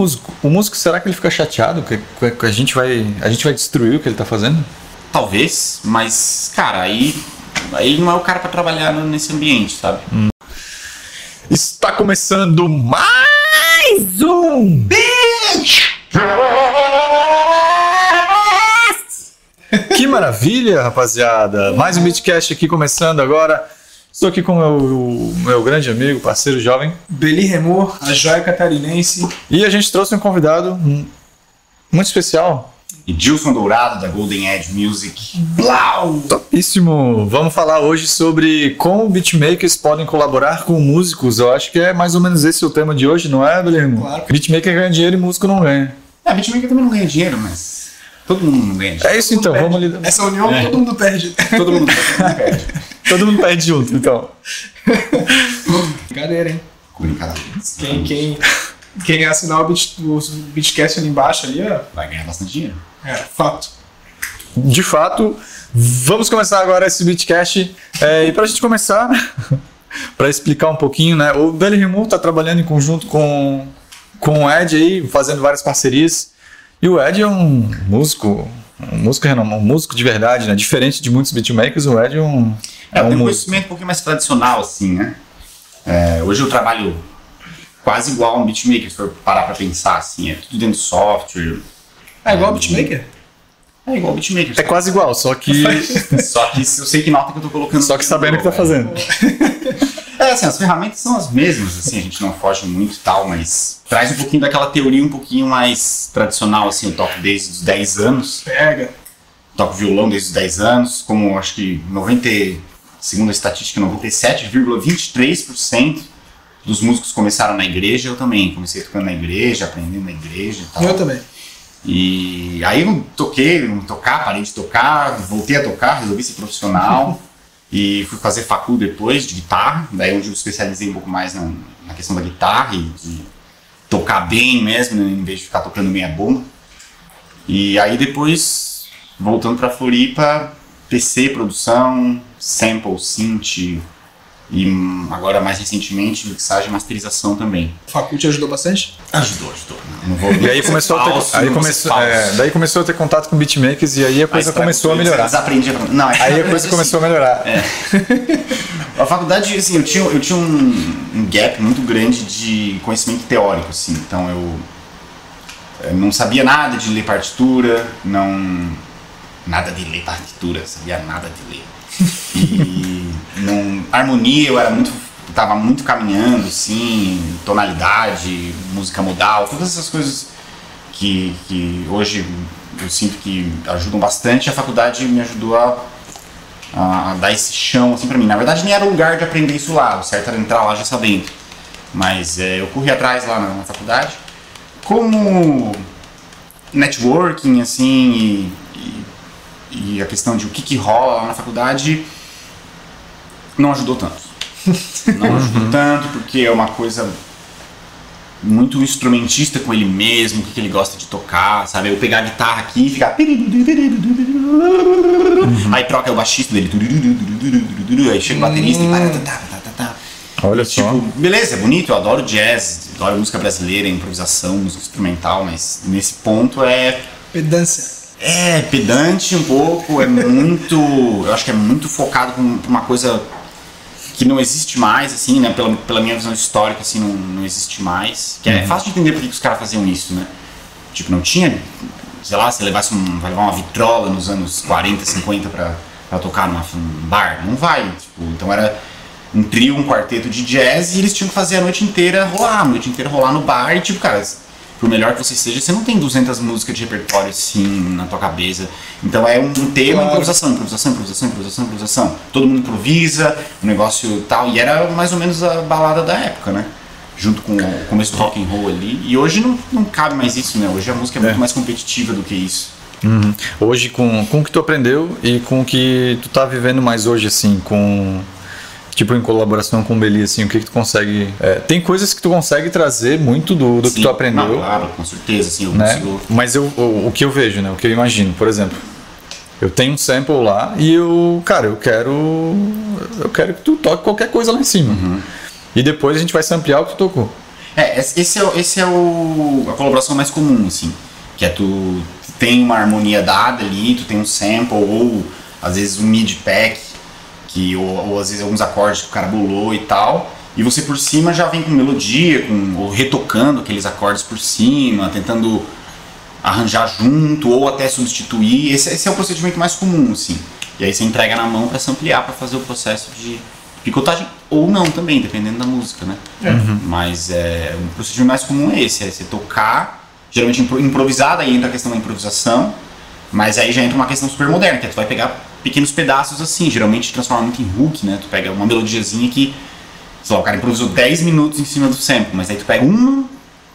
músico, o músico, será que ele fica chateado que, que a gente vai a gente vai destruir o que ele tá fazendo? Talvez, mas, cara, aí, aí ele não é o cara pra trabalhar nesse ambiente, sabe? Está começando mais um Bitch! Que maravilha, rapaziada! Mais um Beatcast aqui começando agora. Estou aqui com o meu, meu grande amigo, parceiro jovem. Beli Remor, a joia catarinense. E a gente trouxe um convidado hum, muito especial. E Gilson Dourado, da Golden Edge Music. Blau! Topíssimo! Vamos falar hoje sobre como beatmakers podem colaborar com músicos. Eu acho que é mais ou menos esse o tema de hoje, não é, Guilherme? Claro. Beatmaker ganha dinheiro e músico não ganha. É, beatmaker também não ganha dinheiro, mas todo mundo não ganha dinheiro. É isso então, vamos lidar. Nessa união É. todo mundo perde. Todo mundo, todo mundo perde. Todo mundo perde junto, então. Brincadeira, hein? Vez. Quem, quem, quem assinar o, beat, o Beatcast ali embaixo ali, ó. Vai ganhar bastante dinheiro. É, fato. De fato, vamos começar agora esse Beatcast. É, e pra gente começar, pra explicar um pouquinho, né? O Belly Remove tá trabalhando em conjunto com, com o Ed aí, fazendo várias parcerias. E o Ed é um músico, um músico renomado, um músico de verdade, né? Diferente de muitos beatmakers, o Ed é um. É, É eu um tenho um conhecimento um pouquinho mais tradicional, assim, né? É, hoje eu trabalho quase igual a um beatmaker, se for parar pra pensar, assim. É tudo dentro do software. É igual o Beatmaker? É igual beatmaker. É quase igual, só que. Só que eu sei que nota que eu tô colocando. só que sabendo o que tá fazendo. É, assim, as ferramentas são as mesmas, assim, a gente não foge muito e tal, mas traz um pouquinho daquela teoria um pouquinho mais tradicional, assim, eu toco desde os 10 anos, Pega. toco violão desde os 10 anos, como acho que 90, segundo a estatística, 97,23% dos músicos começaram na igreja, eu também comecei tocando na igreja, aprendendo na igreja e tal. Eu também. E aí eu toquei, não tocar, parei de tocar, voltei a tocar, resolvi ser profissional e fui fazer facul depois de guitarra, daí onde eu especializei um pouco mais na, na questão da guitarra e de tocar bem mesmo, né, em vez de ficar tocando meia bomba. E aí depois, voltando pra Floripa, PC, produção, sample, synth e hum, agora mais recentemente mixagem e masterização também. O Faculte ajudou bastante? Ajudou, ajudou. Não vou E aí começou a ter, Falso, aí começou, é, falso. daí começou a ter contato com beatmakers e aí a coisa pra- começou a melhorar. Desaprendi a... Não, é que, Aí a coisa começou a melhorar. assim, A faculdade, assim, eu tinha, eu tinha um, um gap muito grande de conhecimento teórico, assim. Então eu, eu não sabia nada de ler partitura, não... Nada de ler partitura, sabia nada de ler. E harmonia eu era muito... Tava muito caminhando, assim, tonalidade, música modal, todas essas coisas que, que hoje eu sinto que ajudam bastante. A faculdade me ajudou a, a, a dar esse chão assim pra mim. Na verdade, nem era o lugar de aprender isso lá, o certo era entrar lá já sabendo. Mas é, eu corri atrás lá na, na faculdade. Como networking, assim, e, e, e a questão de o que, que rola lá na faculdade, não ajudou tanto. Não ajudou tanto, porque é uma coisa muito instrumentista com ele mesmo, o que, que ele gosta de tocar, sabe? Eu pegar a guitarra aqui e ficar. Aí troca o baixista dele. Aí chega o baterista e. Olha E, só. Tipo, beleza, é bonito, eu adoro jazz, adoro música brasileira, improvisação, música instrumental, mas nesse ponto é. Pedância. É pedante um pouco, é muito. Eu acho que é muito focado com uma coisa que não existe mais, assim, né? Pela, pela minha visão histórica, assim, não, não existe mais. Que é fácil de entender por que que os caras faziam isso, né? Tipo, não tinha, sei lá, se levasse um, vai levar uma vitrola nos anos 40, 50 pra, pra tocar numa, num bar, não vai. Tipo, então era um trio, um quarteto de jazz e eles tinham que fazer a noite inteira rolar, a noite inteira rolar no bar e tipo, cara, por melhor que você seja, você não tem 200 músicas de repertório assim na tua cabeça. Então é um tema, improvisação, improvisação, improvisação, improvisação, improvisação. Todo mundo improvisa, o negócio tal. E era mais ou menos a balada da época, né? Junto com o começo do rock and roll ali. E hoje não, não cabe mais isso, né? Hoje a música é muito É. mais competitiva do que isso. Uhum. Hoje, com, com o que tu aprendeu e com o que tu tá vivendo mais hoje, assim, com. Tipo, em colaboração com o Beli, assim, o que, que tu consegue. é, tem coisas que tu consegue trazer muito do, do que Sim. tu aprendeu. Não, claro, com certeza, eu né? consigo. Mas eu, o, o que eu vejo, né? O que eu imagino, por exemplo, eu tenho um sample lá e eu, cara, eu quero, eu quero que tu toque qualquer coisa lá em cima. Uhum. E depois a gente vai samplear o que tu tocou. É, esse é, esse é o, a colaboração mais comum, assim. Que é tu tem uma harmonia dada ali, tu tem um sample, ou às vezes um mid pack, que, ou, ou às vezes alguns acordes que o cara bolou e tal. E você por cima já vem com melodia, com, ou retocando aqueles acordes por cima, tentando arranjar junto ou até substituir. Esse, esse é o procedimento mais comum, assim. E aí você entrega na mão para se ampliar para fazer o processo de picotagem ou não também, dependendo da música, né? Mas é, o procedimento mais comum é esse, é você tocar, geralmente impro- improvisado, aí entra a questão da improvisação, mas aí já entra uma questão super moderna, que é tu vai pegar pequenos pedaços assim, geralmente transforma muito em hook, né? Tu pega uma melodiazinha que, sei lá, o cara improvisou 10 minutos em cima do sample, mas aí tu pega um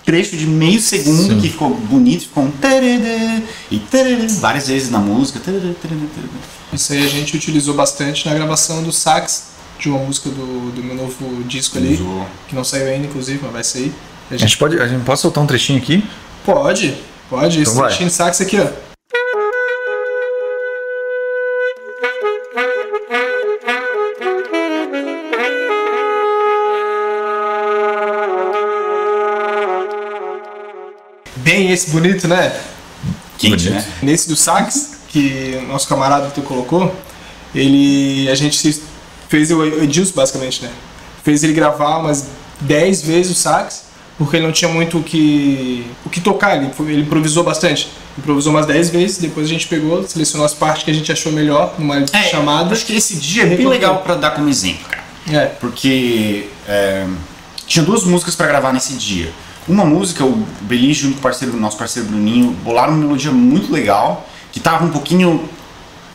trecho de meio segundo Sim. que ficou bonito, ficou um tarará, e tarará, várias vezes na música. tarará, tarará, tarará. Isso aí a gente utilizou bastante na gravação do sax de uma música do, do meu novo disco ali, Usou. que não saiu ainda, inclusive, mas vai sair. A A gente gente pode, a gente pode soltar um trechinho aqui? pode, pode, esse Então vai. trechinho de sax aqui, ó. Bem esse bonito, né? Quente, Bonito. né? Nesse do sax, que o nosso camarada tu colocou, ele. A gente fez o Edilson, basicamente, né? Fez ele gravar umas 10 vezes o sax, porque ele não tinha muito o que, o que tocar, ele, foi- ele improvisou bastante. Improvisou umas 10 vezes, depois a gente pegou, selecionou as partes que a gente achou melhor numa É, chamada. Acho que esse dia é bem Recortou. legal pra dar como exemplo, cara. É, Porque é, tinha duas músicas pra gravar nesse dia. Uma música, o Beli junto com o parceiro, nosso parceiro Bruninho, bolaram uma melodia muito legal, que tava um pouquinho.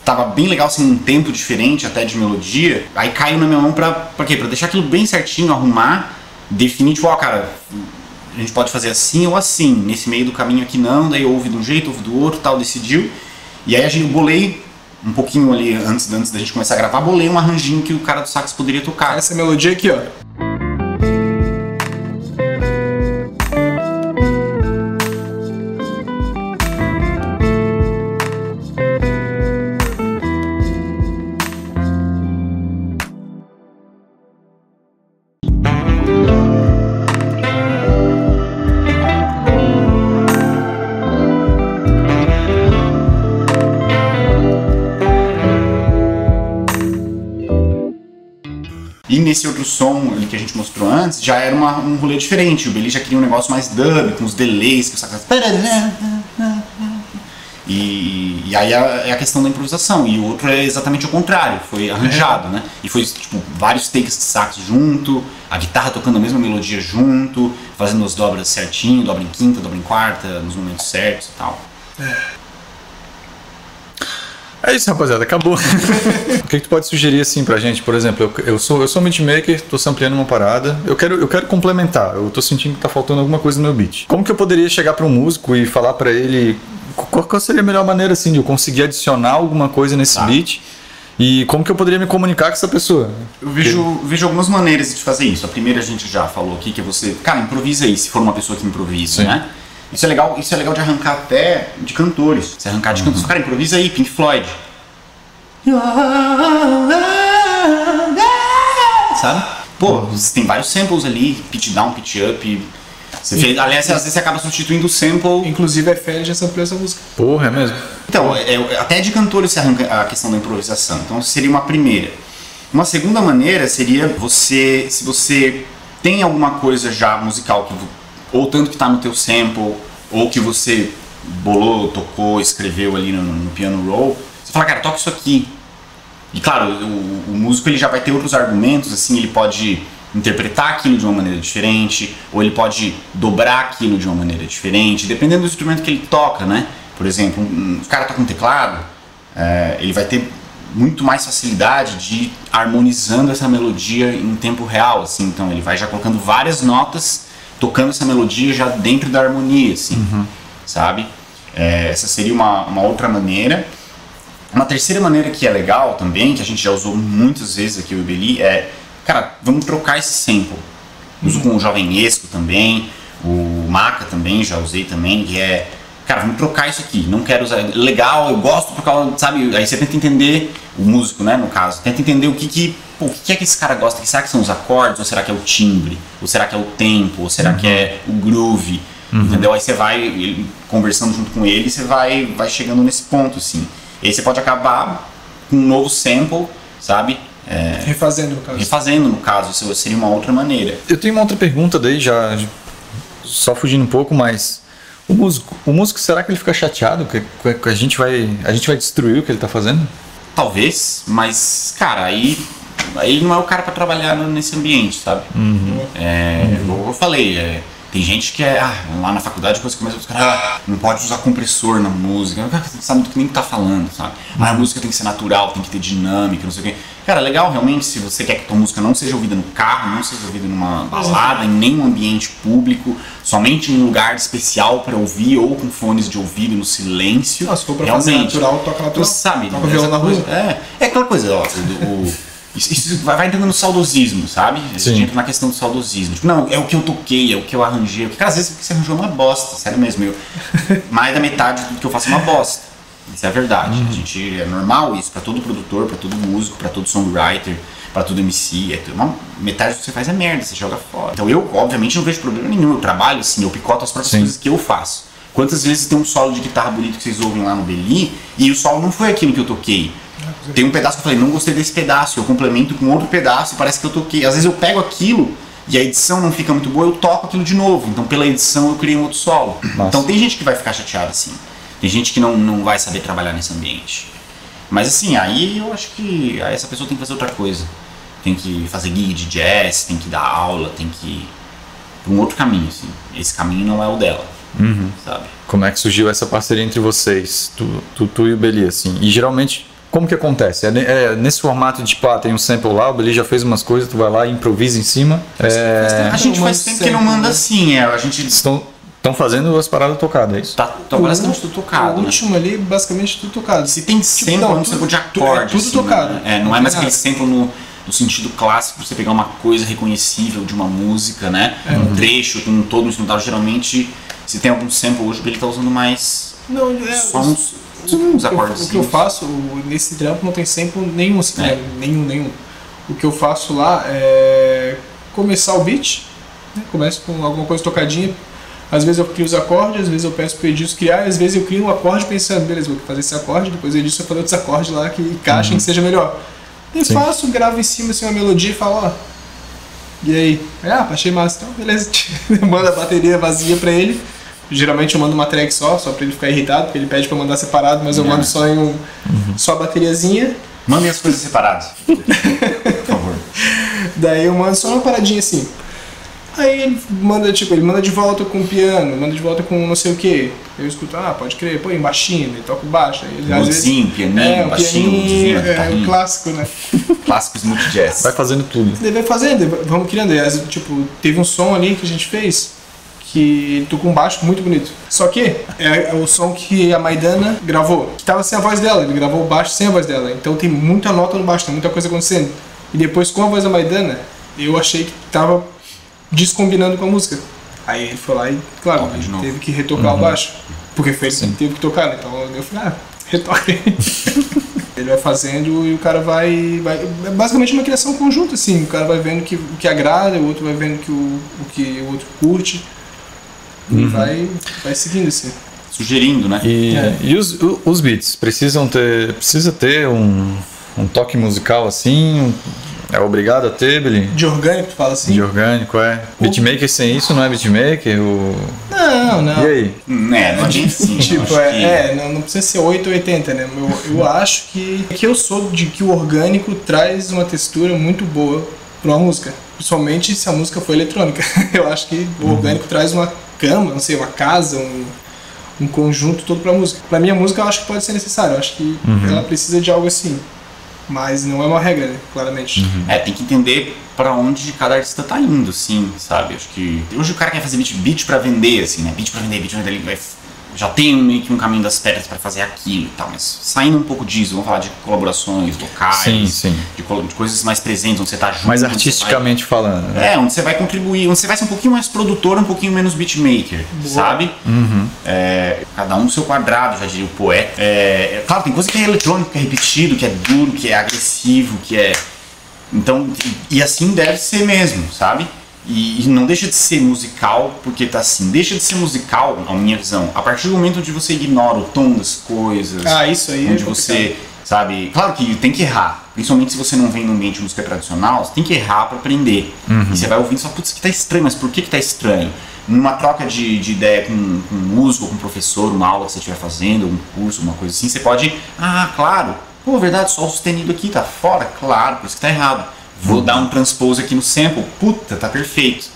Tava bem legal, assim, um tempo diferente até de melodia. Aí caiu na minha mão pra, pra quê? Pra deixar aquilo bem certinho, arrumar, definir, tipo, ó, cara, a gente pode fazer assim ou assim. Nesse meio do caminho aqui não, daí ouve de um jeito, ouve do outro, tal, decidiu. E aí a gente bolei um pouquinho ali antes, antes da gente começar a gravar, bolei um arranjinho que o cara do sax poderia tocar. essa melodia aqui, ó. E nesse outro som que a gente mostrou antes, já era uma- um rolê diferente. O Billy já queria um negócio mais dub, com os delays, que o sax... E, e aí é é a questão da improvisação. E o outro é exatamente o contrário, foi arranjado, né? E foi tipo vários takes de sax junto, a guitarra tocando a mesma melodia junto, fazendo as dobras certinho, dobra em quinta, dobra em quarta, nos momentos certos e tal. É isso, rapaziada, acabou. o que, que tu pode sugerir assim pra gente? Por exemplo, eu, eu sou eu sou beatmaker, tô sampleando uma parada, eu quero, eu quero complementar, eu tô sentindo que tá faltando alguma coisa no meu beat. Como que eu poderia chegar pra um músico e falar pra ele qual, qual seria a melhor maneira assim de eu conseguir adicionar alguma coisa nesse Tá. beat? E como que eu poderia me comunicar com essa pessoa? Eu vejo, vejo algumas maneiras de fazer isso. A primeira a gente já falou aqui, que é você, cara, improvisa aí, se for uma pessoa que improvisa, Sim. né? Isso é legal, isso é legal de arrancar até de cantores. Você arrancar de cantores, cara, improvisa aí, Pink Floyd. Sabe? Pô, você tem vários samples ali, pitch down, pitch up. Você fez, aliás, às vezes você acaba substituindo o sample. Inclusive a Félix já samplou essa música. Porra, é mesmo? Então, é- é- até de cantores se arranca a questão da improvisação. Então, seria uma primeira. Uma segunda maneira seria você, se você tem alguma coisa já musical que ou tanto que está no teu sample ou que você bolou, tocou, escreveu ali no, no piano roll, você fala, cara, toca isso aqui. E claro, o, o músico ele já vai ter outros argumentos, assim, ele pode interpretar aquilo de uma maneira diferente, ou ele pode dobrar aquilo de uma maneira diferente, dependendo do instrumento que ele toca, né? Por exemplo, um, um- cara toca um teclado, é, ele vai ter muito mais facilidade de ir harmonizando essa melodia em tempo real, assim, então ele vai já colocando várias notas, tocando essa melodia já dentro da harmonia, assim, sabe? É, essa seria uma, uma outra maneira. Uma terceira maneira que é legal também, que a gente já usou muitas vezes aqui o Ibeli, é, cara, vamos trocar esse sample. Uso com o Jovem Esco também, o Maca também, já usei também, que é, cara, vamos trocar isso aqui, não quero usar, legal, eu gosto por causa, sabe, aí você tenta entender, o músico, né, no caso, tenta entender o que que, pô, o que é que esse cara gosta, será que são os acordes, ou será que é o timbre, ou será que é o tempo, ou será que é o groove, entendeu? Aí você vai ele- conversando junto com ele, você vai, vai chegando nesse ponto, assim. E aí você pode acabar com um novo sample, sabe? É, Refazendo, no caso. refazendo, no caso, isso seria uma outra maneira. Eu tenho uma outra pergunta daí, já só fugindo um pouco, mas o músico, o músico será que ele fica chateado que, que a gente vai a gente vai destruir o que ele tá fazendo? Talvez, mas, cara, aí ele não é o cara pra trabalhar nesse ambiente, sabe? É, como eu falei, é, tem gente que é, ah, lá na faculdade, depois começa os caras, ah, não pode usar compressor na música, você não sabe do que nem tá falando, sabe? Ah, a música tem que ser natural, tem que ter dinâmica, não sei o quê. Cara, legal realmente se você quer que a tua música não seja ouvida no carro, não seja ouvida numa balada, em nenhum ambiente público, somente em um lugar especial pra ouvir ou com fones de ouvido no silêncio. Não, se for pra fazer natural, toca natural. Você sabe, Toca essa violão na coisa- rua. É, é aquela coisa, ó, do- o- isso, isso vai, entrando no saudosismo, sabe? A gente entra na questão do saudosismo. Tipo, não, é o que eu toquei, é o que eu arranjei. Porque às vezes o que você arranjou uma bosta, sério mesmo. Eu, mais da metade do que eu faço é uma bosta. Isso é verdade. A gente é normal isso pra todo produtor, pra todo músico, pra todo songwriter, pra todo MC. É tudo- uma, metade do que você faz é merda, você joga fora. Então eu, obviamente, não vejo problema nenhum. Eu trabalho assim, eu picoto as próprias Sim. coisas que eu faço. Quantas vezes tem um solo de guitarra bonito que vocês ouvem lá no Beli e o solo não foi aquilo que eu toquei? Tem um pedaço que eu falei, não gostei desse pedaço, eu complemento com outro pedaço e parece que eu toquei. Às vezes eu pego aquilo e a edição não fica muito boa, eu toco aquilo de novo. Então pela edição eu criei um outro solo. Massa. Então tem gente que vai ficar chateada assim. Tem gente que não, não vai saber trabalhar nesse ambiente. Mas assim, aí eu acho que aí essa pessoa tem que fazer outra coisa. Tem que fazer gig de jazz, tem que dar aula, tem que ir pra um outro caminho, assim. Esse caminho não é o dela, sabe? Como é que surgiu essa parceria entre vocês, tu, tu, tu e o Beli, assim? E geralmente, como que acontece? É, é nesse formato de, tipo, ah, tem um sample lá, o Beli já fez umas coisas, tu vai lá e improvisa em cima. É, A gente faz tempo que não manda né? assim, é. A gente estão, estão fazendo as paradas tocadas, é isso? tá, tá basicamente tudo tocado. O né? último ali, basicamente tudo tocado. Se tem sample, não, é um sample de é acorde. tudo assim, tocado. né? É, não é Não mais tem aquele sample no, no sentido clássico, você pegar uma coisa reconhecível de uma música, né? É. Um trecho com todo um instrumental. Geralmente, se tem algum sample hoje, ele tá usando mais Não, é, só os- uns, acordes. O que eu faço nesse trampo não tem sample nenhum, assim, É. né? nenhum, nenhum. O que eu faço lá é começar o beat, né? começo com alguma coisa tocadinha. Às vezes eu crio os acordes, às vezes eu peço pro Edilson criar, às vezes eu crio um acorde pensando, beleza, vou fazer esse acorde, depois o Edilson fala outros acordes lá que encaixem que seja melhor. E Sim. faço, gravo em cima assim, uma melodia e falo, ó. E aí? Ah, achei massa, então beleza. Manda a bateria vazia pra ele. Geralmente eu mando uma track só, só pra ele ficar irritado, porque ele pede eu mandar separado, mas eu É. mando só em um. Só a bateriazinha. Mandem as coisas separadas. Por favor. Daí eu mando só uma paradinha assim. Aí ele manda, tipo, ele manda de volta com o piano, manda de volta com não sei o que. Eu escuto, ah, pode crer, pô, em baixinho, ele toca o baixo. Aí ele, às vezes- pianinho, é, baixinho, pianinho, divino, é, o guitarrinha. clássico, né? Clássicos multi-jazz. Vai fazendo tudo. Daí vai fazendo, vamos criando. Aí, tipo, teve um som ali que a gente fez que tocou um baixo muito bonito. Só que é, é o som que a Maidana gravou, que tava sem a voz dela, ele gravou o baixo sem a voz dela. Então tem muita nota no baixo, tem muita coisa acontecendo. E depois com a voz da Maidana, eu achei que tava descombinando com a música. Aí ele foi lá e, claro, Toca de novo. teve que retocar o baixo. Porque foi ele que teve que tocar, né? Então eu falei, ah, retoca aí. Ele vai fazendo e o cara vai, vai. É basicamente uma criação conjunta, assim. O cara vai vendo que, o que agrada, o outro vai vendo que o, o que o outro curte. E vai, vai seguindo, assim. Sugerindo, né? E, É. e os, o- os beats precisam ter, precisa ter um, um toque musical assim? Um- é obrigado a ter, Billy? De orgânico, tu fala assim? De orgânico, é. Beatmaker sem isso não é beatmaker? O... Não, não. E aí? É, não é bem assim. Tipo, acho é, que- é, não, não precisa ser 8 ou 80, né? Eu, eu acho que, que eu sou de que o orgânico traz uma textura muito boa pra uma música. Principalmente se a música for eletrônica. Eu acho que o orgânico traz uma cama, não sei, uma casa, um, um conjunto todo pra música. Pra minha música eu acho que pode ser necessário, eu acho que ela precisa de algo assim. Mas não é uma regra, né? Claramente. É, tem que entender pra onde cada artista tá indo, sim, sabe? Acho que. Hoje o cara quer fazer beat, beat pra vender, assim, né? Beat pra vender, beat pra vender, ele vai. Já tenho meio que um caminho das pedras para fazer aquilo e tal, mas saindo um pouco disso, vamos falar de colaborações locais, Sim, sim. De, colo- de coisas mais presentes, onde você tá junto. Mais artisticamente falando. né? vai- é, onde você vai contribuir, onde você vai ser um pouquinho mais produtor, um pouquinho menos beatmaker, sabe? É, cada um no seu quadrado, já diria o poeta. É, é, claro, tem coisa que é eletrônico, que é repetido, que é duro, que é agressivo, que é. Então, e, e assim deve ser mesmo, sabe? E, e não deixa de ser musical porque tá assim. Deixa de ser musical, na minha visão, a partir do momento onde você ignora o tom das coisas. Ah, isso aí é Onde complicado. você, sabe. Claro que tem que errar. Principalmente se você não vem no ambiente de música tradicional, você tem que errar pra aprender. E você vai ouvindo e fala, putz, isso aqui tá estranho, mas por que que tá estranho? Numa troca de, de ideia com, com um músico, com um professor, uma aula que você estiver fazendo, um curso, uma coisa assim, você pode. Ah, claro. Pô, verdade, sol sustenido aqui, tá fora? Claro, por isso que tá errado. Vou dar um transpose aqui no sample. Puta, tá perfeito.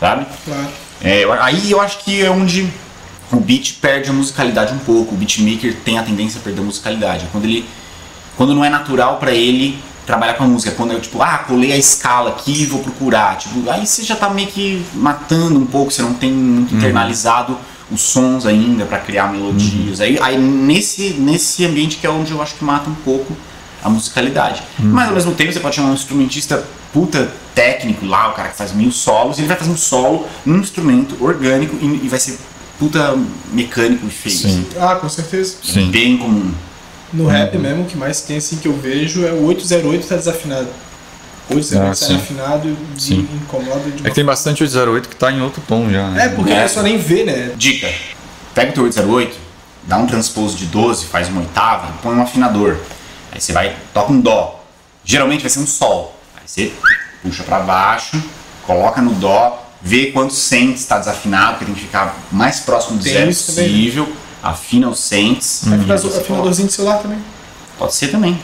Sabe? Claro. É, aí eu acho que é onde o beat perde a musicalidade um pouco. O beatmaker tem a tendência a perder a musicalidade. Quando ele quando não é natural pra ele trabalhar com a música, quando eu tipo, ah, colei a escala aqui e vou procurar, tipo, aí você já tá meio que matando um pouco, você não tem muito internalizado os sons ainda pra criar melodias. Aí, aí nesse nesse ambiente que é onde eu acho que mata um pouco a musicalidade. Mas ao mesmo tempo você pode chamar um instrumentista puta técnico lá, o cara que faz mil solos, e ele vai fazer um solo num instrumento orgânico e, e vai ser puta mecânico e feio. Sim. Ah, com certeza. Sim. Bem comum. No rap mesmo, o que mais tem assim que eu vejo é o 808 tá desafinado. 808 Ah, tá afinado e incomoda de É uma que tem bastante 808 que tá em outro tom já. né? É, porque É. a pessoa nem vê, né? Dica: pega o teu 808, dá um transpose de 12, faz uma oitava e põe um afinador. Aí você vai, toca um dó. Geralmente vai ser um sol. Aí você puxa pra baixo, coloca no dó, vê quantos cents está desafinado, porque tem que ficar mais próximo do Tem zero também, né? possível. Afina os Aí você coloca. Afinadorzinho de celular também. Pode ser também.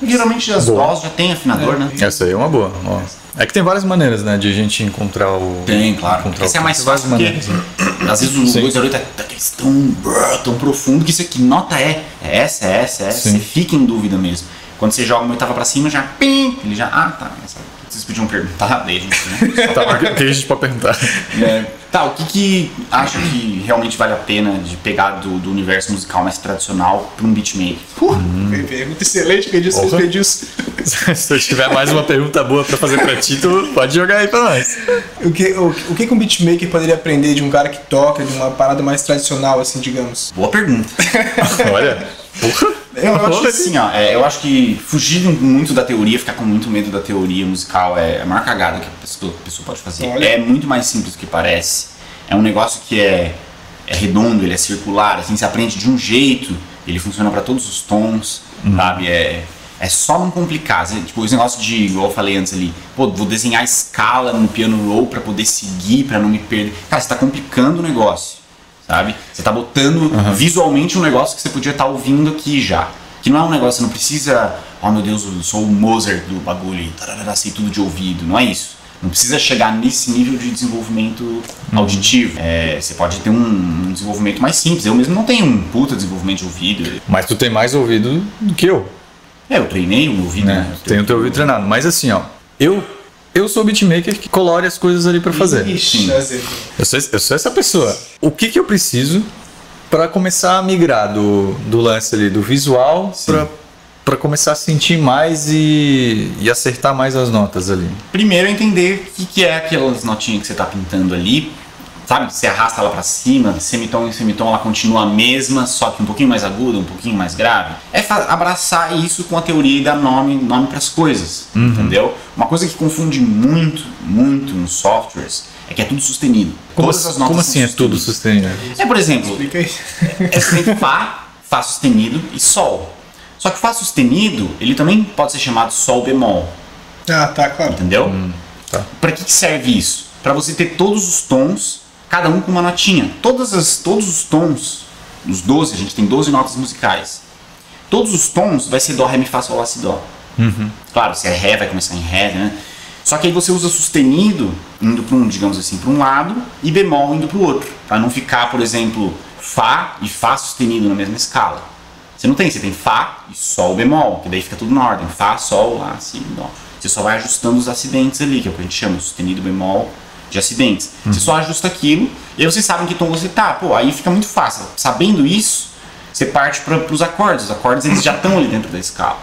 E geralmente as Boa. dós já tem afinador, É. né? Essa aí é uma boa. ó. É que tem várias maneiras, né, de a gente encontrar o. Tem, claro. encontrar Esse é o- mais tem várias fácil porque maneiras. né? às vezes o. 208 é daqueles tão, tão profundo que isso aqui, nota é? É essa, é essa, é essa. Sim. Você fica em dúvida mesmo. Quando você joga uma oitava pra cima, já pim, ele já. Ah, tá. Essa, vocês podiam perguntar, daí a gente. Né? Tá, o que que a gente pode perguntar? É, tá, o que, que acha que realmente vale a pena de pegar do, do universo musical mais tradicional pra um beatmaker? Uh, Pergunta excelente, que disse Porra. Edilson. Se eu tiver mais uma pergunta boa pra fazer pra ti, tu pode jogar aí pra nós. O que, o, o que que um beatmaker poderia aprender de um cara que toca, de uma parada mais tradicional, assim, digamos? Boa pergunta. Olha, porra. Eu acho que assim, ó, é, eu acho que fugir muito da teoria, ficar com muito medo da teoria musical é a maior cagada que a pessoa, a pessoa pode fazer. Olha. É muito mais simples do que parece. É um negócio que é, é redondo, ele é circular, assim, você aprende de um jeito, ele funciona pra todos os tons, sabe? É, é só não complicar. Tipo, esse negócio de, igual eu falei antes ali, pô, vou desenhar escala no piano roll pra poder seguir, pra não me perder. Cara, você tá complicando o negócio sabe? Você tá botando visualmente um negócio que você podia estar ouvindo aqui já. Que não é um negócio, você não precisa, oh meu Deus, eu sou o Mozart do bagulho tarará, sei tudo de ouvido. Não é isso. Não precisa chegar nesse nível de desenvolvimento auditivo. É, você pode ter um, um desenvolvimento mais simples. Eu mesmo não tenho um puta desenvolvimento de ouvido. Mas tu tem mais ouvido do que eu, É, eu treinei o meu ouvido. né? né? Eu Tem o teu ouvido treinado. Mas assim, ó, eu, eu sou beatmaker que colore as coisas ali pra fazer. Ixi. Eu sou, eu sou essa pessoa. O que que eu preciso pra começar a migrar do, do lance ali do visual para começar a sentir mais e, e acertar mais as notas ali? Primeiro entender o que, que é aquelas notinhas que você está pintando ali. Sabe? Você arrasta ela para cima, semitom em semitom ela continua a mesma, só que um pouquinho mais aguda, um pouquinho mais grave. É abraçar isso com a teoria e dar nome, nome para as coisas, entendeu? Uma coisa que confunde muito, muito nos softwares é que é tudo sustenido. Como, Todas as notas como são assim é tudo sustenido? É, por exemplo, Explica é, você tem Fá, Fá sustenido e Sol. Só que Fá sustenido, ele também pode ser chamado Sol bemol. Ah, tá, claro. Entendeu? tá. Para que, que serve isso? Para você ter todos os tons, cada um com uma notinha. Todas as, todos os tons, os 12, a gente tem 12 notas musicais. Todos os tons vai ser Dó, Ré, Mi, Fá, Sol, Lá, Si, Dó. Claro, se é Ré, vai começar em Ré, né? Só que aí você usa sustenido indo para um, digamos assim, para um lado e bemol indo para o outro. Para não ficar, por exemplo, Fá e Fá sustenido na mesma escala. Você não tem, você tem Fá e Sol bemol, que daí fica tudo na ordem. Fá, Sol, Lá, Si, Dó. Você só vai ajustando os acidentes ali, que é o que a gente chama sustenido, bemol, de acidentes. Você só ajusta aquilo e aí vocês sabem que tom você tá. Pô, aí fica muito fácil. Sabendo isso, você parte para os acordes. Os acordes eles já estão ali dentro da escala.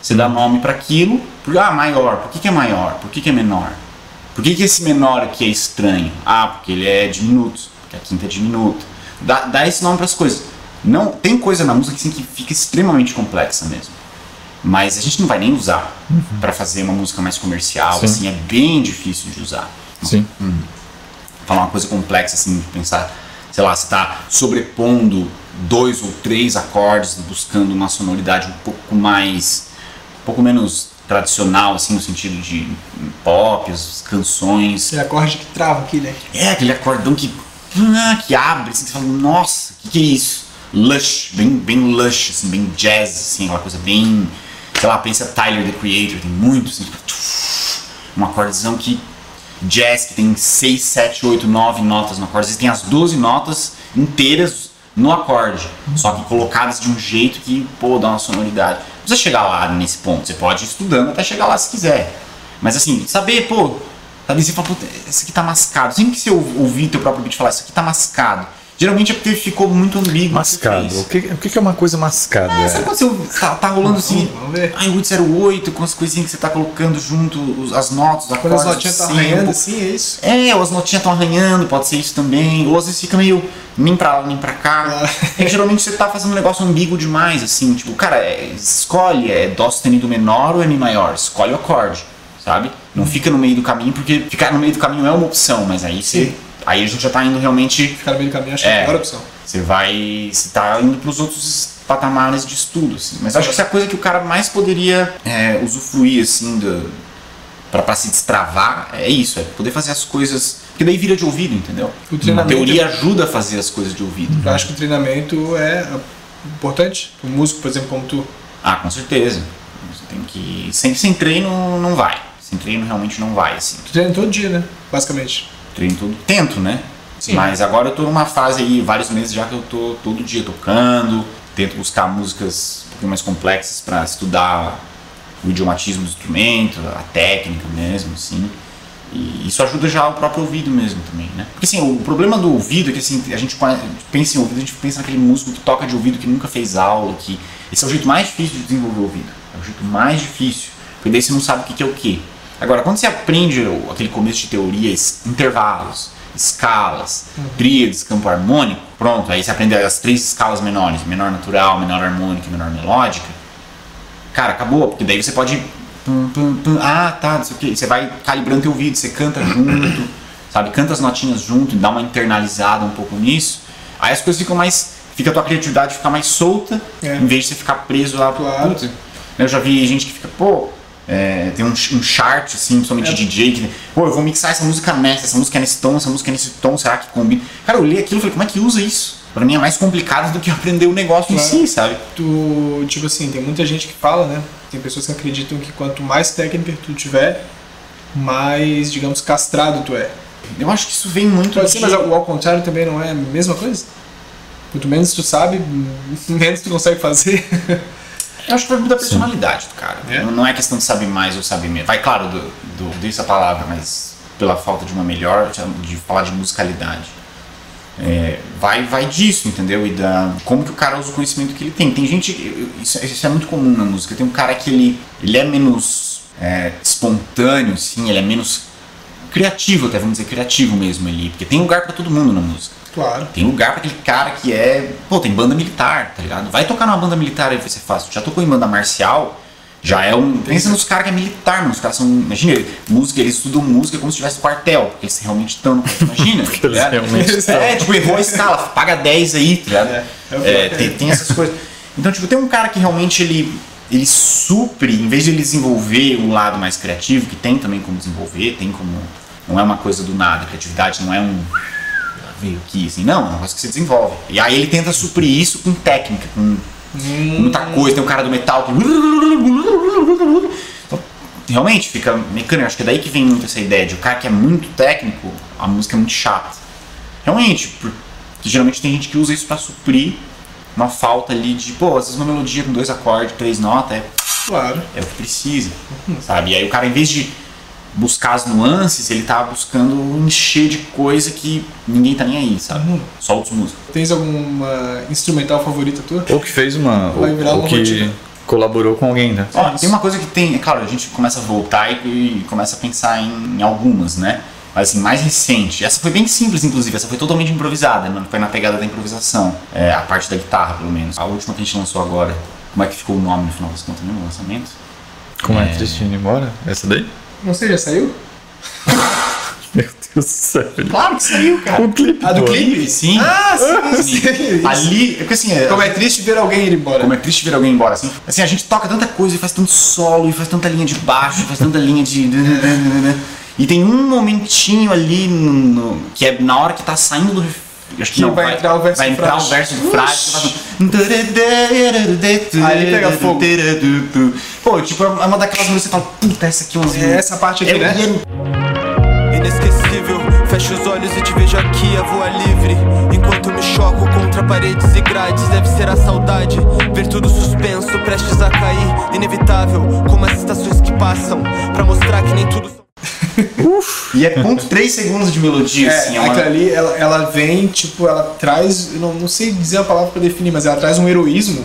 Você dá nome para aquilo. Por, ah, maior. Por que, que é maior? Por que, que é menor? Por que, que esse menor aqui é estranho? Ah, porque ele é diminuto. Porque a quinta é diminuta. Dá, dá esse nome para as coisas. Não, tem coisa na música assim, que fica extremamente complexa mesmo. Mas a gente não vai nem usar para fazer uma música mais comercial. Sim. Assim, é bem difícil de usar. Sim. Falar uma coisa complexa assim, de pensar, sei lá, você está sobrepondo dois ou três acordes, buscando uma sonoridade um pouco mais, um pouco menos tradicional, assim, no sentido de pop, as canções. Esse acorde que trava aqui, né? É aquele acordão que, ah, que abre, assim, que você fala, nossa, o que, que é isso? Lush, bem, bem lush, assim, bem jazz, assim, aquela coisa bem, sei lá, pensa Tyler, the Creator, tem muito, assim, um acordezão que, jazz, que tem 6, 7, 8, 9 notas no acorde, às vezes tem as 12 notas inteiras no acorde, só que colocadas de um jeito que, pô, dá uma sonoridade. Não precisa chegar lá nesse ponto, você pode ir estudando até chegar lá se quiser. Mas assim, saber, pô, sabe, você fala, pô, esse aqui tá mascado. Sempre que você ou- ouvir teu próprio beat falar, isso aqui tá mascado, geralmente é porque ficou muito ambíguo. que Mascado. O que, o que que é uma coisa mascada? É, sabe quando você tá, tá rolando assim, ver. ai, o 808 com as coisinhas que você tá colocando junto, os- as notas, os Quando as notinhas estão arranhando assim, é isso. É, ou as notinhas estão arranhando, pode ser isso também. Ou às vezes fica meio nem pra lá nem pra cá. Ah. É, geralmente você tá fazendo um negócio ambíguo demais, assim. Tipo, cara, é, escolhe, é Dó sustenido menor ou é Mi maior? Escolhe o acorde, sabe? Não fica no meio do caminho, porque ficar no meio do caminho é uma opção, mas aí você. Sim. Aí a gente já tá indo realmente. Ficar no meio do caminho, acho que é É. a melhor opção. Você vai. Você tá indo pros outros patamares de estudo, assim. Mas acho que essa é a coisa que o cara mais poderia é, usufruir, assim, do, pra, pra se destravar, é isso, é poder fazer as coisas. Porque daí vira de ouvido, entendeu? O A treinamento- teoria ajuda a fazer as coisas de ouvido. Eu acho que o treinamento é importante. O músico, por exemplo, como tu. Ah, com certeza. Você tem que. Sem, sem treino não vai. Sem treino realmente não vai, assim. Tu treina todo dia, né? Basicamente. Treino todo. Tento, né? Sim. Mas agora eu tô numa fase aí, vários meses já que eu tô todo dia tocando, tento buscar músicas um pouquinho mais complexas para estudar o idiomatismo do instrumento, a técnica mesmo, assim. E isso ajuda já o próprio ouvido mesmo também, né? Porque assim, o problema do ouvido é que assim, a gente pensa em ouvido, a gente pensa naquele músico que toca de ouvido que nunca fez aula, que esse é o jeito mais difícil de desenvolver o ouvido. É o jeito mais difícil, porque daí você não sabe o que que é o que. Agora, quando você aprende aquele começo de teoria, es- intervalos, escalas, tríades, campo harmônico, pronto, aí você aprende as três escalas menores, menor natural, menor harmônica e menor melódica, cara, acabou, porque daí você pode. pum, pum, pum, ah, tá, não sei o que. Você vai calibrando teu ouvido, você canta junto, sabe? Canta as notinhas junto, dá uma internalizada um pouco nisso. Aí as coisas ficam mais. Fica a tua criatividade ficar mais solta, É. em vez de você ficar preso lá. Claro. Eu já vi gente que fica, pô. É, tem um, um chart, assim, principalmente É. DJ, que, pô, eu vou mixar essa música nessa, essa música é nesse tom, essa música é nesse tom, será que combina? Cara, eu olhei aquilo e falei, como é que usa isso? Pra mim é mais complicado do que aprender o negócio Claro. em si, sabe? Tu, tipo assim, tem muita gente que fala, né? Tem pessoas que acreditam que quanto mais técnica tu tiver, mais, digamos, castrado tu é. Eu acho que isso vem muito Pode ser, mas o ao contrário também não é a mesma coisa? Quanto menos tu sabe, menos tu consegue fazer. Eu acho que vai muito da personalidade do cara. É? Não- Não é questão de saber mais ou saber menos. Vai, claro, do, do, disse a palavra, mas pela falta de uma melhor, de- falar de musicalidade. É, vai, vai disso, entendeu? E da como que o cara usa o conhecimento que ele tem. Tem gente, isso, isso é muito comum na música. Tem um cara que ele, ele é menos é, espontâneo, assim, ele é menos criativo, até vamos dizer criativo mesmo ali, porque tem lugar pra todo mundo na música. Claro. Tem lugar pra aquele cara que é. Pô, tem banda militar, tá ligado? Vai tocar numa banda militar aí vai ser fácil. Já tocou em banda marcial, já é um. Pensa nos caras que é militar, mano. Os caras são. Imagina, música, eles estudam música como se tivesse quartel, porque eles realmente estão no Imagina. tá eles ligado? realmente estão. É, tipo, errou a escala, paga 10 aí, tá ligado? É, é o É, pior. tem, tem essas coisas. Então, tipo, tem um cara que realmente ele. Ele supre, em vez de ele desenvolver um lado mais criativo, que tem também como desenvolver, tem como. Não é uma coisa do nada, a criatividade não é um veio aqui, assim, não, é um negócio que você desenvolve. E aí ele tenta suprir isso com técnica, com, com muita coisa. Tem um cara do metal que. Então, realmente fica mecânico. Acho que é daí que vem muito essa ideia de o cara que é muito técnico, a música é muito chata. Realmente, porque geralmente tem gente que usa isso pra suprir uma falta ali de, pô, às vezes uma melodia com dois acordes, três notas, é Claro. é o que precisa, sabe? E aí o cara, em vez de buscar as nuances, ele tava buscando encher de coisa que ninguém tá nem aí, sabe? Uhum. Só outros músicos. Tens alguma instrumental favorita tua? Ou que fez uma. Vai Ou, virar ou uma que rotina. colaborou com alguém, né? Ó, tem uma coisa que tem, é claro, a gente começa a voltar e, e começa a pensar em, em algumas, né? Mas assim, mais recente. Essa foi bem simples, inclusive, essa foi totalmente improvisada, não foi na pegada da improvisação. É, a parte da guitarra, pelo menos. A última que a gente lançou agora, como é que ficou o nome no final das contas mesmo, no lançamento? Como é, É. triste ir embora? Essa daí? Não sei, já saiu? Meu Deus do céu. Claro que saiu, cara. O clipe. Ah, do clipe? Sim. Ah, sim, Sim. sim. Ali, é porque assim, é, Como é triste ver alguém ir embora. Como é triste ver alguém embora, assim. Assim, a gente toca tanta coisa e faz tanto solo, e faz tanta linha de baixo, e faz tanta linha de. E tem um momentinho ali no, no- que é na hora que tá saindo do. ref- Acho que, Que não, vai entrar o verso vai entrar o verso que faz um- Aí ele pega fogo. Pô, tipo, é uma daquelas músicas que você fala, puta, essa aqui é uma. É essa parte aqui, É- né? é- Inesquecível, fecho os olhos e te vejo aqui a voar livre. Enquanto me choco contra paredes e grades, deve ser a saudade. Ver tudo suspenso, prestes a cair. Inevitável, como as estações que passam. Pra mostrar que nem tudo. E é ponto 3 segundos de melodia, É, assim. É uma... aquela ali, ela, ela vem, tipo, ela traz, eu não, não sei dizer a palavra pra definir, mas ela traz um heroísmo.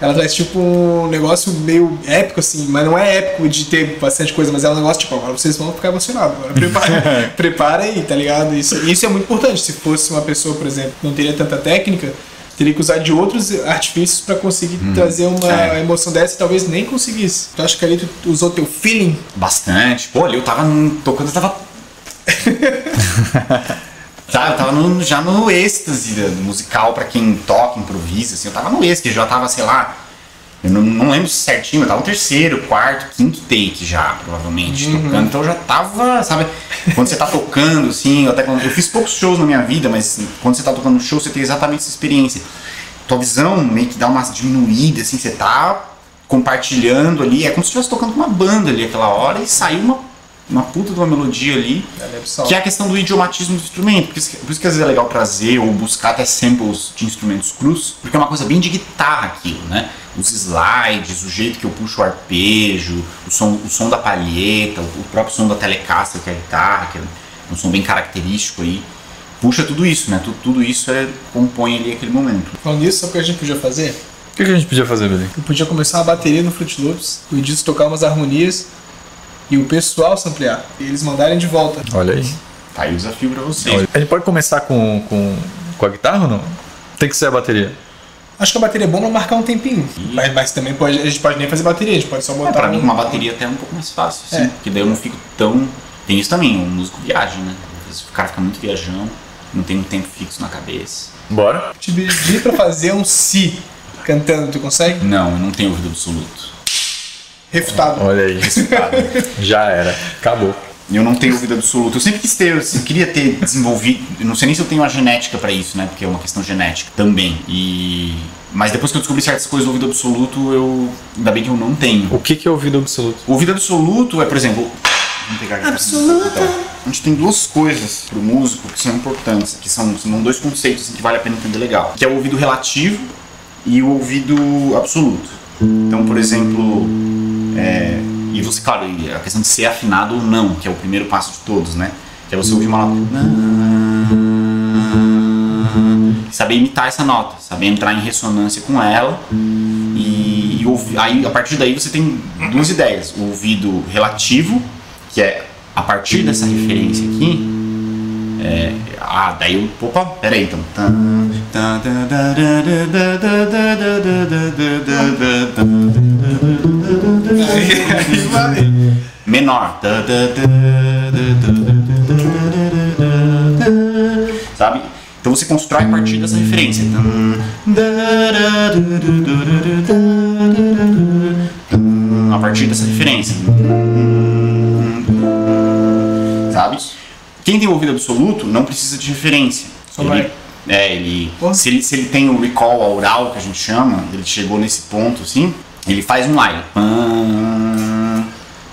Ela traz, tipo, um negócio meio épico, assim, mas não é épico de ter bastante coisa, mas é um negócio, tipo, agora vocês vão ficar emocionados. Agora prepara, prepara aí, tá ligado? Isso, isso é muito importante. Se fosse uma pessoa, por exemplo, que não teria tanta técnica, teria que usar de outros artifícios pra conseguir trazer uma é. emoção dessa e talvez nem conseguisse. Tu acha que ali tu usou teu feeling? Bastante. Pô, ali eu tava tocando, eu tava. Tá, eu tava no- já no êxtase musical pra quem toca, improvisa, assim, eu tava no êxtase, já tava, sei lá, eu não, não lembro certinho, eu tava no terceiro, quarto, quinto take já, provavelmente, tocando, então eu já tava, sabe, quando você tá tocando, assim, eu, até, eu fiz poucos shows na minha vida, mas quando você tá tocando no show, você tem exatamente essa experiência. Tua visão meio que dá uma diminuída, assim, você tá compartilhando ali, é como se estivesse tocando com uma banda ali aquela hora e saiu uma, uma puta de uma melodia ali. É Que é a questão do idiomatismo do instrumento. Por isso, que, por isso que às vezes é legal trazer ou buscar até samples de instrumentos crus, porque é uma coisa bem de guitarra aquilo, né? Os slides, o jeito que eu puxo o arpejo, o som, o som da palheta, o, próprio som da Telecaster, que é a guitarra, que é um som bem característico aí. Puxa tudo isso, né? Tudo, tudo isso é, compõe ali aquele momento. Falando nisso, sabe o que a gente podia fazer? O que, que a gente podia fazer, Billy? Eu podia começar uma bateria no Fruit Loops, o Edilson tocar umas harmonias e o pessoal samplear. E eles mandarem de volta. Olha aí. Tá aí o desafio pra vocês. Olha, A gente pode começar com, com, com a guitarra ou não? Tem que ser a bateria. Acho que a bateria é bom pra marcar um tempinho. Mas, mas também pode, a gente pode nem fazer bateria, a gente pode só botar. É, pra mim, um- uma bateria até é um pouco mais fácil, sim. É. Porque daí eu não fico tão. Tem isso também, o músico viaja, né? Às vezes o cara fica muito viajão, não tem um tempo fixo na cabeça. Bora? Te pedir pra fazer um si cantando, tu consegue? Não, eu não tenho ouvido absoluto. Refutado. Olha aí. Já era. Acabou. Eu não tenho ouvido absoluto. Eu sempre quis ter, eu queria ter desenvolvido. Eu não sei nem se eu tenho a genética pra isso, né? Porque é uma questão genética também. E. Mas depois que eu descobri certas coisas do ouvido absoluto, eu. Ainda bem que eu não tenho. O que, que é ouvido absoluto? O ouvido absoluto é, por exemplo. Vamos pegar aqui. Absoluta. A gente tem duas coisas pro músico que são importantes, que são, são dois conceitos assim, que vale a pena entender legal. Que é o ouvido relativo e o ouvido absoluto. Então, por exemplo, é, e você, claro, a questão de ser afinado ou não, que é o primeiro passo de todos, né? Que é você ouvir uma nota. Saber imitar essa nota, saber entrar em ressonância com ela e, e ouvi- aí, a partir daí você tem duas ideias. O ouvido relativo, que é a partir dessa referência aqui. É, ah, daí eu. Opa, peraí então. Menor. Sabe? Então você constrói a partir dessa referência. A partir dessa referência. Sabe? Quem tem ouvido absoluto não precisa de referência. Só Ele- vai. É, ele se, ele. se ele tem o recall aural que a gente chama, ele chegou nesse ponto assim, ele faz um line.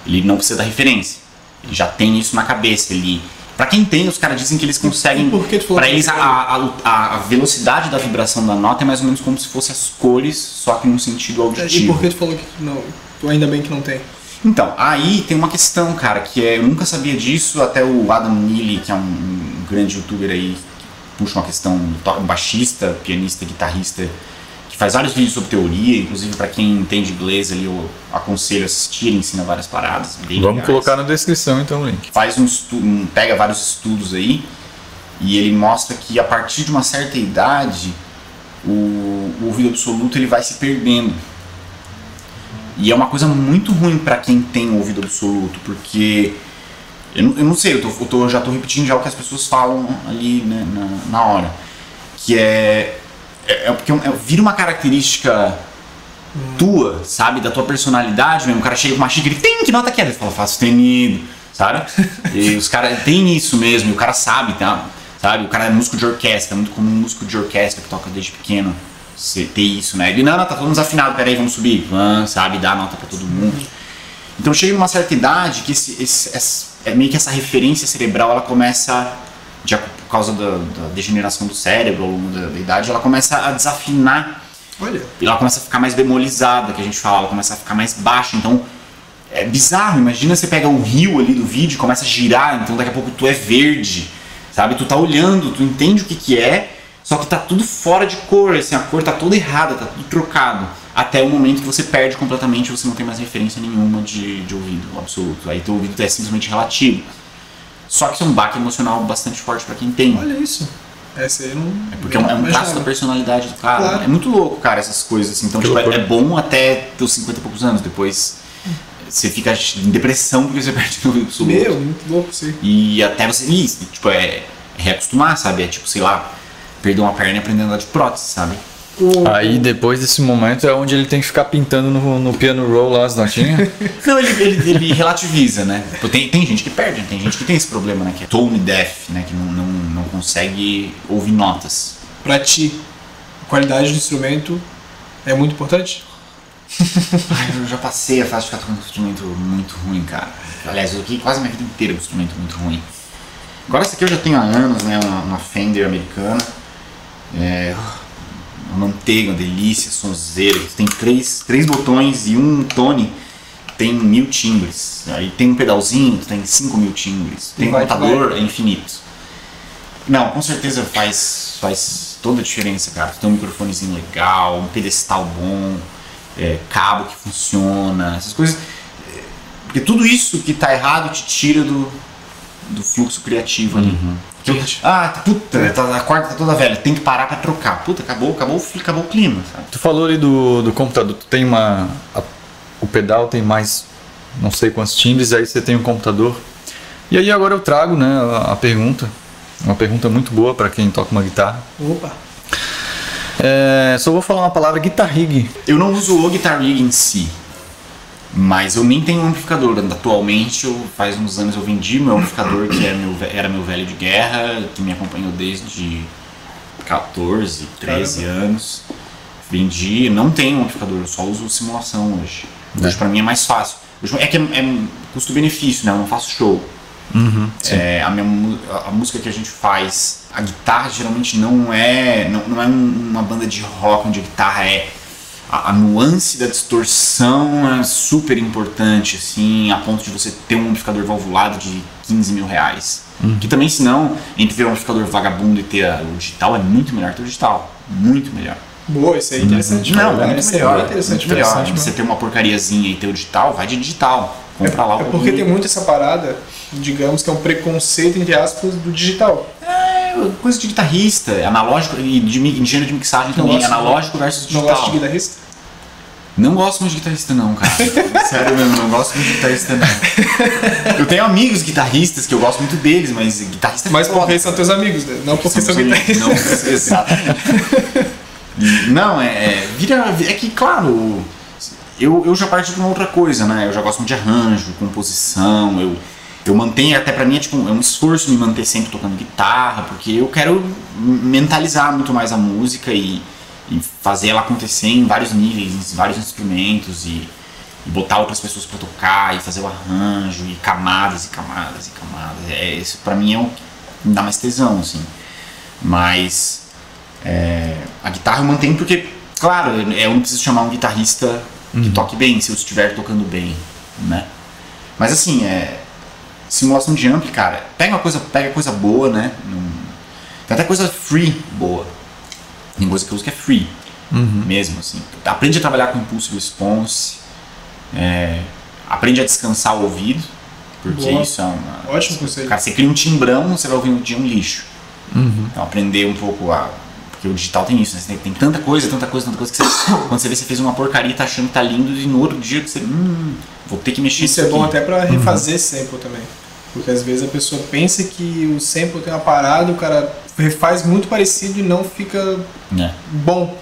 Ele não precisa da referência. Ele já tem isso na cabeça. Ele. Pra quem tem, os caras dizem que eles conseguem. E por que tu falou Pra eles, a, a, a, velocidade da vibração da nota é mais ou menos como se fosse as cores, só que num sentido E auditivo. por que tu falou que não. Ainda bem que não tem? Então, aí tem uma questão, cara, que é, eu nunca sabia disso, até o Adam Neely, que é um, um grande youtuber aí, que puxa uma questão, um baixista, pianista, guitarrista, que faz vários vídeos sobre teoria, inclusive para quem entende inglês ali, eu aconselho a assistir, ensina várias paradas. Vamos legais. colocar na descrição então o link. Faz um estudo, pega vários estudos aí, e ele mostra que a partir de uma certa idade, o, o ouvido absoluto ele vai se perdendo. E é uma coisa muito ruim para quem tem ouvido absoluto, porque eu não, eu não sei, eu, tô, eu tô, já tô repetindo já o que as pessoas falam ali né, na, na hora, que é é, é porque é, é, vira uma característica tua, sabe, da tua personalidade mesmo. O cara chega com uma xícara e tem que nota que é? Ele fala, faço temido, sabe? e os caras tem isso mesmo, e o cara sabe, tá? sabe? O cara é músico de orquestra, é muito comum um músico de orquestra que toca desde pequeno você ter isso, né? Ele, não, não, tá todo mundo desafinado, peraí, vamos subir, Van, sabe, dá nota para todo mundo. Então chega numa certa idade que esse, esse, esse, é meio que essa referência cerebral ela começa, de, por causa da, da, degeneração do cérebro ao longo da, da, idade, ela começa a desafinar. Olha. E ela começa a ficar mais bemolizada, que a gente fala, ela começa a ficar mais baixa. Então é bizarro, imagina você pega o rio ali do vídeo, começa a girar, então daqui a pouco tu é verde, sabe? Tu tá olhando, tu entende o que que é, só que tá tudo fora de cor, assim, a cor tá toda errada, tá tudo trocado. Até o momento que você perde completamente, você não tem mais referência nenhuma de, de ouvido absoluto. Aí teu ouvido é simplesmente relativo. Só que isso é um baque emocional bastante forte para quem tem. Olha isso. Essa aí não. É porque é um, é um traço da personalidade do cara. Claro. É muito louco, cara, essas coisas assim. Então, tipo, é, é, bom até teus 50 e poucos anos. Depois você fica em depressão porque você perde o ouvido absoluto. Meu, muito louco, sim. E até você. Isso, tipo, é, é reacostumar, sabe? É tipo, sei lá, perder uma perna e aprender a andar de prótese, sabe? Aí depois desse momento é onde ele tem que ficar pintando no, no piano roll lá as notinhas. não, ele, ele, ele, relativiza, né? Tem, tem gente que perde, tem gente que tem esse problema, né? Que é tone deaf, né? Que não, não, não consegue ouvir notas. Pra ti, a qualidade do instrumento é muito importante? Ai, eu já passei a fase de ficar tocando um instrumento muito ruim, cara. Aliás, eu toquei quase minha vida inteira com um instrumento muito ruim. Agora essa aqui eu já tenho há anos, né? Uma, uma Fender americana. É, uma manteiga, uma delícia, sonzeira. Tem três, três botões e um tone tem mil timbres. Aí tem um pedalzinho, tem cinco mil timbres. Tem um contador, é infinito. Não, com certeza faz, faz toda a diferença, cara. Tem um microfonezinho legal, um pedestal bom, é, cabo que funciona, essas coisas. Porque tudo isso que tá errado te tira do, do fluxo criativo ali. Uhum. Ah, puta, tá, a quarta tá toda velha, tem que parar pra trocar. Puta, acabou, acabou, acabou o clima. Sabe? Tu falou ali do, do computador, tu tem uma. A, o pedal tem mais não sei quantos timbres, aí você tem um computador. E aí agora eu trago né, a, a pergunta, uma pergunta muito boa para quem toca uma guitarra. Opa! É, só vou falar uma palavra guitar rig. Eu não uso o guitar rig em si. Mas eu nem tenho um amplificador. Atualmente, eu, faz uns anos eu vendi meu amplificador, que era meu, era meu velho de guerra, que me acompanhou desde 14, 13 Caramba. anos. Vendi, não tenho um amplificador, eu só uso simulação hoje. Hoje é. pra mim é mais fácil. é que é, é custo-benefício, né? Eu não faço show. Uhum, é, a, minha, a música que a gente faz, a guitarra geralmente não é, não, não é uma banda de rock onde a guitarra é a, a, nuance da distorção é super importante, assim, a ponto de você ter um amplificador valvulado de 15 mil reais. Uhum. Que também, se não, entre ter um amplificador vagabundo e ter a, o digital, é muito melhor ter o digital. Muito melhor. Boa, isso aí é interessante. Não, é muito melhor. É interessante, muito melhor. Você ter uma porcariazinha e ter o digital, vai de digital. É, lá. É porque tem muito essa parada, digamos que é um preconceito, entre aspas, do digital. É, coisa de guitarrista, analógico e de, de engenheiro de mixagem não também, analógico versus digital. Não gosto de guitarrista? Não gosto muito de guitarrista não, cara. Sério mesmo, não gosto muito de guitarrista não. Eu tenho amigos guitarristas que eu gosto muito deles, mas guitarrista é Mas porque são teus amigos, né? Não porque, porque são, guitarristas. Não, exatamente. não, é, é, vira, é que, claro, eu, eu já parto de uma outra coisa, né? Eu já gosto muito de arranjo, composição, eu eu mantenho, até pra mim é, tipo, é um esforço me manter sempre tocando guitarra, porque eu quero mentalizar muito mais a música e, e fazer ela acontecer em vários níveis, em vários instrumentos e, e botar outras pessoas para tocar e fazer o arranjo e camadas e camadas e camadas. É, isso para mim é o que me dá mais tesão, assim. Mas é, a guitarra eu mantenho porque, claro, eu não preciso chamar um guitarrista que uhum. toque bem se eu estiver tocando bem. né? Mas assim, é simulação de ampli, cara, pega uma coisa, pega coisa boa, né? Não- Tem até coisa free boa. Tem coisa que eu uso que é free, mesmo assim. Aprende a trabalhar com impulso response, é, aprende a descansar o ouvido, porque Boa. isso é uma. Ótimo conselho. Cara, você cria um timbrão, você vai ouvir um dia um lixo. Então aprender um pouco a. Porque o digital tem isso, né? Tem, tem tanta coisa, tanta coisa, tanta coisa que você. quando você vê, você fez uma porcaria e tá achando que tá lindo, e no outro dia você. Hum, vou ter que mexer Isso é aqui. bom até pra refazer sample também. Porque às vezes a pessoa pensa que o sample tem uma parada, o cara refaz muito parecido e não fica né? bom.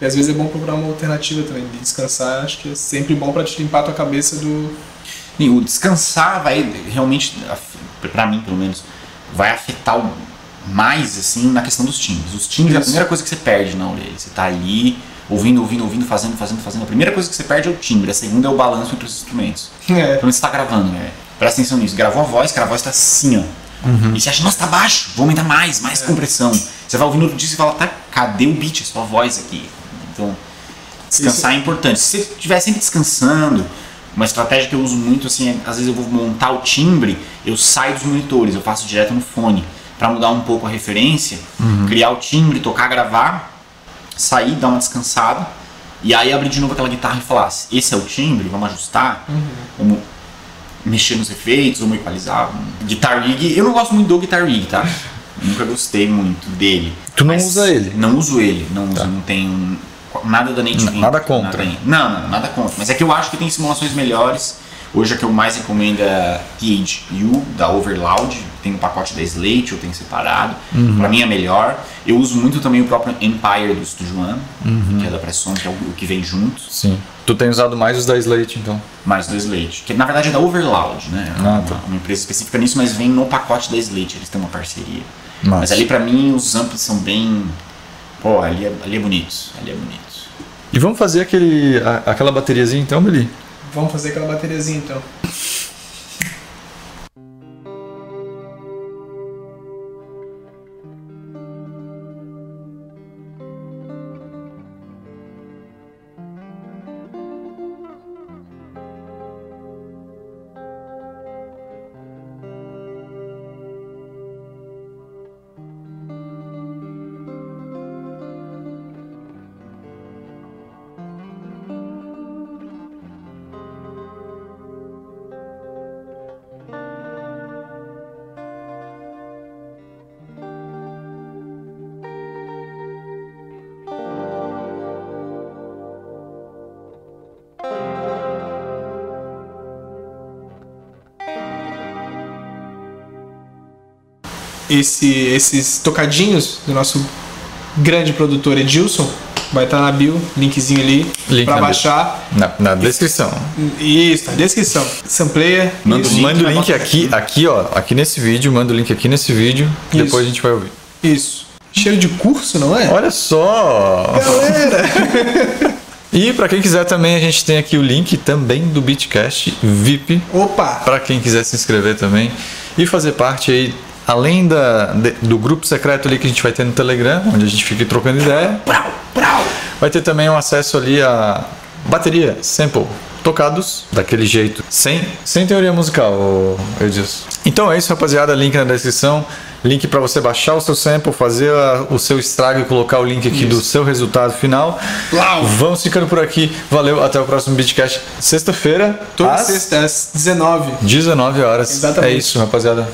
E às vezes é bom procurar uma alternativa também. De descansar, acho que é sempre bom pra te limpar a tua cabeça do. E o descansar vai realmente, pra mim pelo menos, vai afetar o- mais assim na questão dos timbres. Os timbres é a Isso. primeira coisa que você perde na orelha. Você tá ali ouvindo, ouvindo, ouvindo, fazendo, fazendo, fazendo. A primeira coisa que você perde é o timbre, a segunda é o balanço entre os instrumentos. É. Quando você tá gravando, né? Presta atenção nisso. Gravou a voz, cara, a voz tá assim, ó. E você acha, nossa, tá baixo, vou aumentar mais, mais compressão. Você vai ouvindo outro disco e fala, tá, cadê o beat, a sua voz aqui? Então, descansar é importante. Se você estiver sempre descansando, uma estratégia que eu uso muito, assim, é, às vezes eu vou montar o timbre, eu saio dos monitores, eu faço direto no fone, pra mudar um pouco a referência, criar o timbre, tocar, gravar, sair, dar uma descansada, e aí abrir de novo aquela guitarra e falar, esse é o timbre, vamos ajustar, vamos mexer nos efeitos, vamos equalizar. Guitar Rig, eu não gosto muito do Guitar Rig, tá? Nunca gostei muito dele. Tu não usa ele? Tá. Não uso ele, não uso, não tenho nada da Native nada contra. Nada, não, não, nada contra. Mas é que eu acho que tem simulações melhores. Hoje a que eu mais recomendo é a THU da Overloud. Tem um pacote da Slate, eu tenho separado. Uhum. Pra mim é melhor. Eu uso muito também o próprio Empire do Studio One, Uhum. que é da Presson, que é o, que vem junto. Sim. Tu tem usado mais os da Slate, então. Mais do Slate, que na verdade é da Overloud, né? Ah, uma, tá. uma empresa específica nisso, mas vem no pacote da Slate, eles têm uma parceria. Massa. Mas ali pra mim os amplos são bem. Pô, ali é, ali é bonito, ali é bonito. E vamos fazer aquele, a- aquela bateriazinha então, Beli? Vamos fazer aquela bateriazinha então. Esse, esses tocadinhos do nosso grande produtor Edilson vai estar na bio, linkzinho ali Link bio. baixar. Na, na descrição. Isso, na descrição. Sampleia. Manda isso, o link, Manda o link botar aqui, aqui, ó. Aqui nesse vídeo, manda o link aqui nesse vídeo. Isso. Depois a gente vai ouvir. Isso. Cheiro de curso, não é? Olha só! Galera! E pra quem quiser também, a gente tem aqui o link também do Beatcast VIP. Opa! Pra quem quiser se inscrever também e fazer parte aí, além da, de- do grupo secreto ali que a gente vai ter no Telegram, onde a gente fica trocando ideia. Vai ter também um acesso ali a bateria, sample, tocados daquele jeito, sem, sem teoria musical, ô Edilson. Então é isso, rapaziada. Link na descrição. Link para você baixar o seu sample, fazer a- o seu estrago e colocar o link aqui do seu resultado final. Plau. Vamos ficando por aqui. Valeu, até o próximo Beatcast. Sexta-feira, Toda às sexta às 19. 19 horas. Exatamente. É isso, rapaziada.